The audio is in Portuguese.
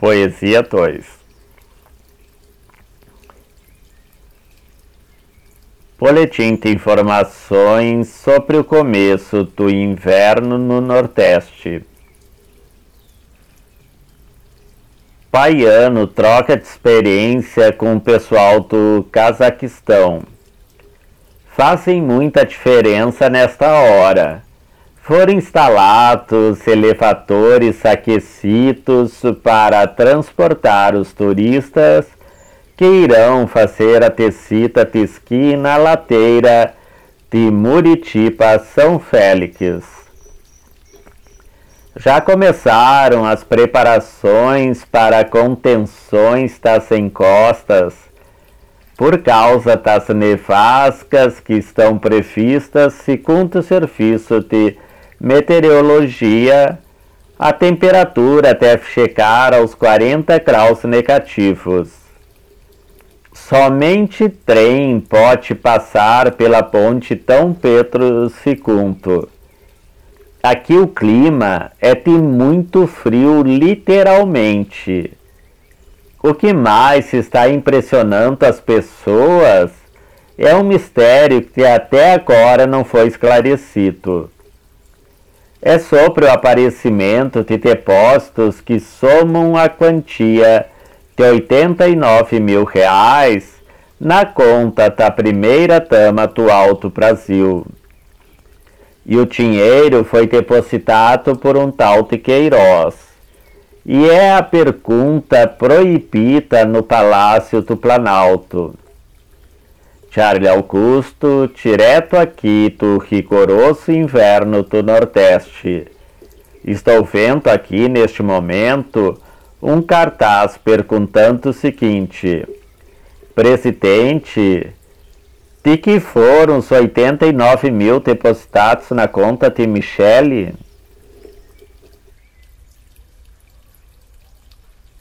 Poesia 2 Boletim de informações sobre o começo do inverno no Nordeste. Paiano troca de experiência com o pessoal do Cazaquistão. Fazem muita diferença nesta hora foram instalados elevadores aquecidos para transportar os turistas que irão fazer a tecita de esqui na ladeira de Muritiba São Félix. Já começaram as preparações para contenções das encostas por causa das nevascas que estão previstas segundo o serviço de Meteorologia, a temperatura deve chegar aos 40 graus negativos. Somente trem pode passar pela ponte Dom Pedro II. Aqui o clima é de muito frio, literalmente. O que mais está impressionando as pessoas é um mistério que até agora não foi esclarecido é sobre o aparecimento de depósitos que somam a quantia de 89 mil reais na conta da primeira dama do Brasil. E o dinheiro foi depositado por um tal de Queiroz. E é a pergunta proibida no Palácio do Planalto. Charlie Augusto, direto aqui do rigoroso inverno do Nordeste. Estou vendo aqui neste momento um cartaz perguntando o seguinte: Presidente, de que foram os 89 mil depositados na conta de Michele?